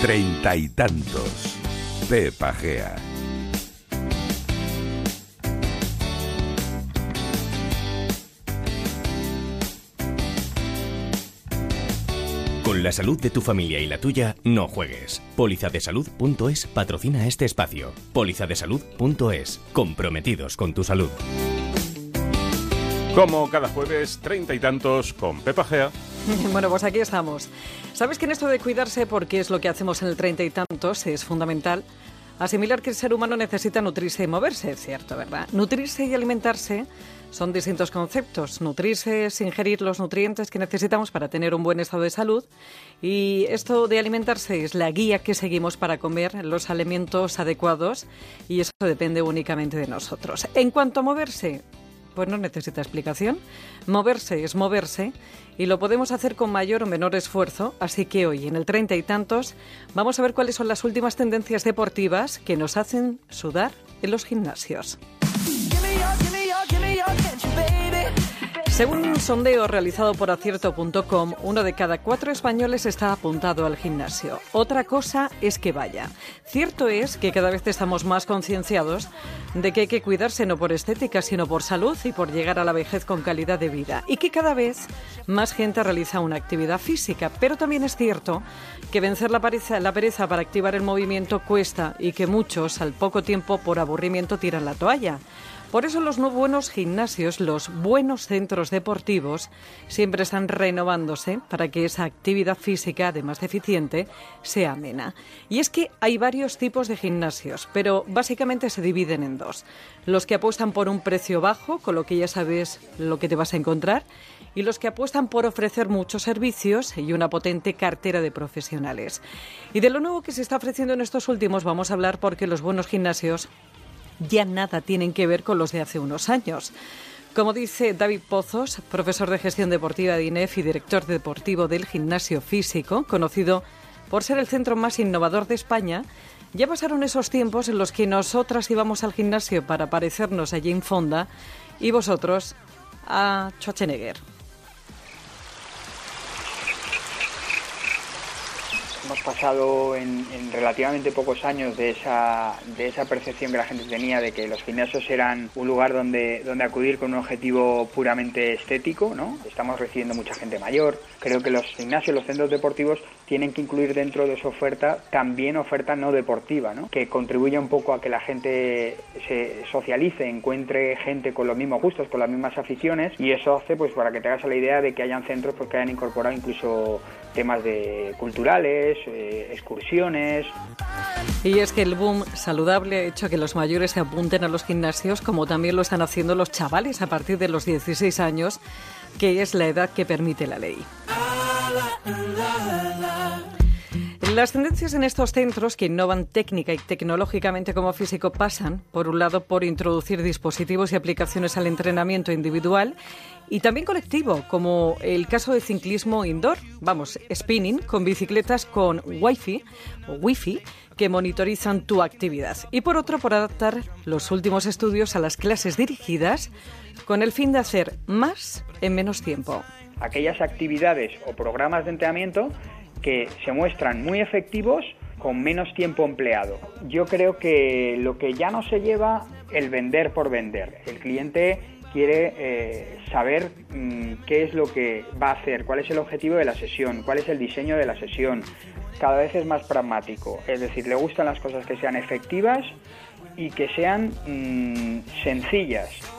Treinta y tantos. Pepa Gea. Con la salud de tu familia y la tuya, no juegues. Polizadesalud.es patrocina este espacio. Polizadesalud.es. Comprometidos con tu salud. Como cada jueves, treinta y tantos con Pepa Gea. Bueno, pues aquí estamos. ¿Sabes que en esto de cuidarse, porque es lo que hacemos en el treinta y tantos, es fundamental? Asimilar que el ser humano necesita nutrirse y moverse, es cierto, ¿verdad? Nutrirse y alimentarse son distintos conceptos. Nutrirse es ingerir los nutrientes que necesitamos para tener un buen estado de salud y esto de alimentarse es la guía que seguimos para comer los alimentos adecuados y eso depende únicamente de nosotros. En cuanto a moverse, pues no necesita explicación. Moverse es moverse y lo podemos hacer con mayor o menor esfuerzo, así que hoy en el treinta y tantos vamos a ver cuáles son las últimas tendencias deportivas que nos hacen sudar en los gimnasios. Según un sondeo realizado por acierto.com, uno de cada cuatro españoles está apuntado al gimnasio. Otra cosa es que vaya. Cierto es que cada vez estamos más concienciados de que hay que cuidarse no por estética, sino por salud y por llegar a la vejez con calidad de vida. Y que cada vez más gente realiza una actividad física. Pero también es cierto que vencer la pereza, para activar el movimiento cuesta y que muchos al poco tiempo por aburrimiento tiran la toalla. Por eso los no buenos gimnasios, los buenos centros deportivos, siempre están renovándose para que esa actividad física, además de eficiente, sea amena. Y es que hay varios tipos de gimnasios, pero básicamente se dividen en dos. Los que apuestan por un precio bajo, con lo que ya sabes lo que te vas a encontrar, y los que apuestan por ofrecer muchos servicios y una potente cartera de profesionales. Y de lo nuevo que se está ofreciendo en estos últimos vamos a hablar porque los buenos gimnasios ya nada tienen que ver con los de hace unos años. Como dice David Pozos, profesor de gestión deportiva de INEF y director deportivo del gimnasio físico, conocido por ser el centro más innovador de España, ya pasaron esos tiempos en los que nosotras íbamos al gimnasio para parecernos allí en Fonda y vosotros a Schwarzenegger. Hemos pasado en, relativamente pocos años de esa, percepción que la gente tenía de que los gimnasios eran un lugar donde, donde acudir con un objetivo puramente estético, ¿no? Estamos recibiendo mucha gente mayor. Creo que los gimnasios, los centros deportivos tienen que incluir dentro de su oferta también oferta no deportiva, ¿no? Que contribuya un poco a que la gente se socialice, encuentre gente con los mismos gustos, con las mismas aficiones y eso hace pues para que te hagas la idea de que hayan centros pues, que hayan incorporado incluso temas de culturales, eh, excursiones. Y es que el boom saludable ha hecho que los mayores se apunten a los gimnasios, como también lo están haciendo los chavales a partir de los 16 años, que es la edad que permite la ley. Las tendencias en estos centros que innovan técnica y tecnológicamente como físico pasan, por un lado, por introducir dispositivos y aplicaciones al entrenamiento individual y también colectivo, como el caso de ciclismo indoor, vamos, spinning, con bicicletas con Wi-Fi o Wi-Fi que monitorizan tu actividad. Y por otro, por adaptar los últimos estudios a las clases dirigidas con el fin de hacer más en menos tiempo. Aquellas actividades o programas de entrenamiento que se muestran muy efectivos con menos tiempo empleado. Yo creo que lo que ya no se lleva el vender por vender. El cliente quiere eh, saber mm, qué es lo que va a hacer, cuál es el objetivo de la sesión, cuál es el diseño de la sesión. Cada vez es más pragmático, es decir, le gustan las cosas que sean efectivas y que sean mm, sencillas.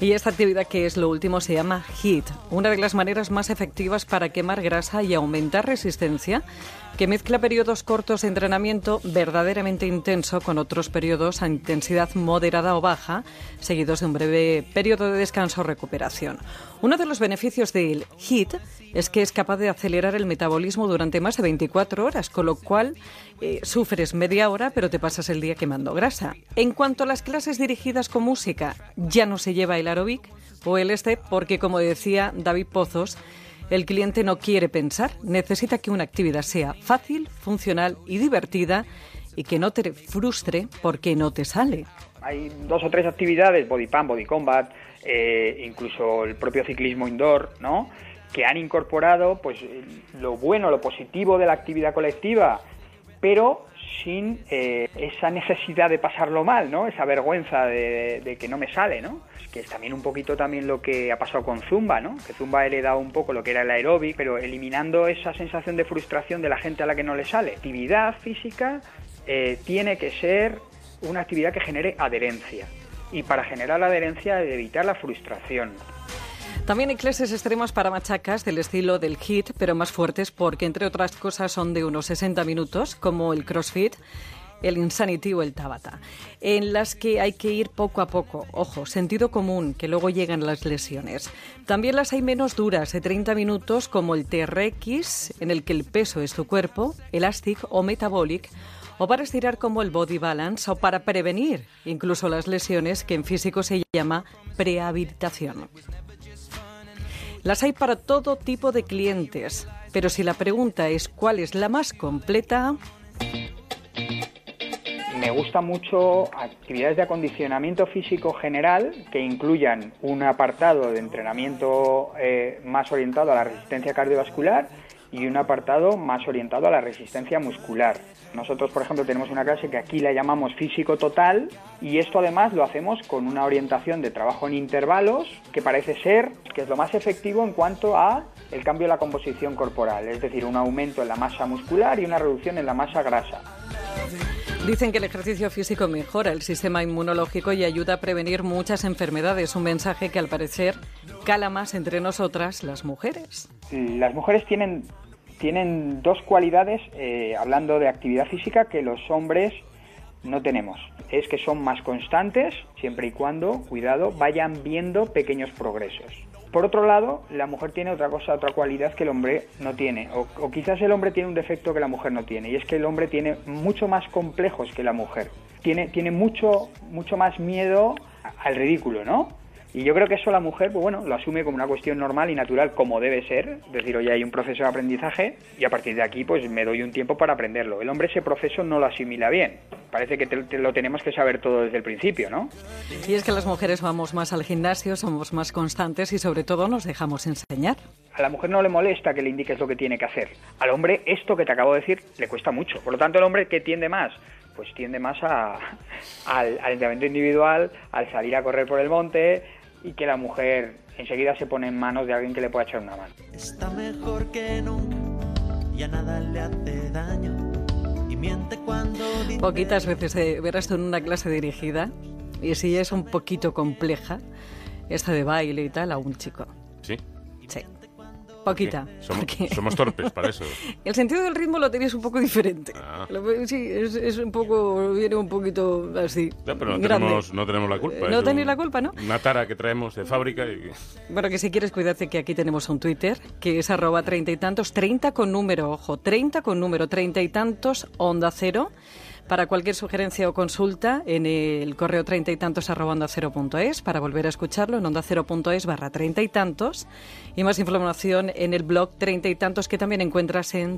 Y esta actividad que es lo último se llama HIT, una de las maneras más efectivas para quemar grasa y aumentar resistencia, que mezcla periodos cortos de entrenamiento verdaderamente intenso con otros periodos a intensidad moderada o baja, seguidos de un breve periodo de descanso o recuperación. Uno de los beneficios del HIT es que es capaz de acelerar el metabolismo durante más de 24 horas, con lo cual eh, sufres media hora pero te pasas el día quemando grasa. En cuanto a las clases dirigidas con música, ya no se lleva el aeróbic o el este porque, como decía David Pozos, el cliente no quiere pensar, necesita que una actividad sea fácil, funcional y divertida y que no te frustre porque no te sale. Hay dos o tres actividades, body pump, body combat, eh, incluso el propio ciclismo indoor, ¿no? que han incorporado pues lo bueno, lo positivo de la actividad colectiva pero sin eh, esa necesidad de pasarlo mal, ¿no? Esa vergüenza de, que no me sale, ¿no? Que es también un poquito también lo que ha pasado con Zumba, ¿no? Que Zumba ha heredado un poco lo que era el aeróbic, pero eliminando esa sensación de frustración de la gente a la que no le sale. Actividad física eh, tiene que ser una actividad que genere adherencia. Y para generar la adherencia, evitar la frustración. También hay clases extremas para machacas del estilo del HIT, pero más fuertes porque, entre otras cosas, son de unos 60 minutos, como el CrossFit el Insanity o el Tabata, en las que hay que ir poco a poco, ojo, sentido común, que luego llegan las lesiones. También las hay menos duras, de 30 minutos, como el TRX, en el que el peso es tu cuerpo, Elastic o Metabolic, o para estirar como el Body Balance, o para prevenir incluso las lesiones, que en físico se llama prehabilitación. Las hay para todo tipo de clientes, pero si la pregunta es cuál es la más completa... Me gusta mucho actividades de acondicionamiento físico general que incluyan un apartado de entrenamiento eh, más orientado a la resistencia cardiovascular y un apartado más orientado a la resistencia muscular. Nosotros, por ejemplo, tenemos una clase que aquí la llamamos físico total y esto además lo hacemos con una orientación de trabajo en intervalos que parece ser que es lo más efectivo en cuanto a el cambio de la composición corporal, es decir, un aumento en la masa muscular y una reducción en la masa grasa. Dicen que el ejercicio físico mejora el sistema inmunológico y ayuda a prevenir muchas enfermedades, un mensaje que al parecer cala más entre nosotras las mujeres. Las mujeres tienen tienen dos cualidades, eh, hablando de actividad física, que los hombres no tenemos. Es que son más constantes, siempre y cuando, cuidado, vayan viendo pequeños progresos. Por otro lado, la mujer tiene otra cosa, otra cualidad que el hombre no tiene, o, quizás el hombre tiene un defecto que la mujer no tiene, y es que el hombre tiene mucho más complejos que la mujer. Tiene, tiene mucho, mucho más miedo al ridículo, ¿no? Y yo creo que eso la mujer, pues bueno, lo asume como una cuestión normal y natural, como debe ser. Es decir, hoy hay un proceso de aprendizaje y a partir de aquí, pues me doy un tiempo para aprenderlo. El hombre ese proceso no lo asimila bien. Parece que te, lo tenemos que saber todo desde el principio, ¿no? Y es que las mujeres vamos más al gimnasio, somos más constantes y sobre todo nos dejamos enseñar. A la mujer no le molesta que le indiques lo que tiene que hacer. Al hombre esto que te acabo de decir le cuesta mucho. Por lo tanto, el hombre que tiende más pues tiende más a, al, al entrenamiento individual, al salir a correr por el monte, y que la mujer enseguida se pone en manos de alguien que le pueda echar una mano. Está mejor que nunca, ya nada le hace daño. Y miente cuando Poquitas veces eh, verás tú en una clase dirigida, y si es un poquito compleja, esta de baile y tal, a un chico. Sí. Sí. Poquita. Somos, torpes para eso. El sentido del ritmo lo tenéis un poco diferente. Ah. Sí, es, un poco, viene un poquito así. pero no tenemos, no tenemos, la culpa. No tenéis la culpa, ¿no? Una tara que traemos de fábrica. Y... Bueno, que si quieres cuidarte que aquí tenemos un Twitter, que es arroba treinta y tantos, treinta con número, ojo, treinta con número, treinta y tantos, onda cero. Para cualquier sugerencia o consulta, en el correo treinta y tantos arroba onda cero punto es, para volver a escucharlo en onda cero punto es barra treinta y tantos, y más información en el blog treinta y tantos que también encuentras en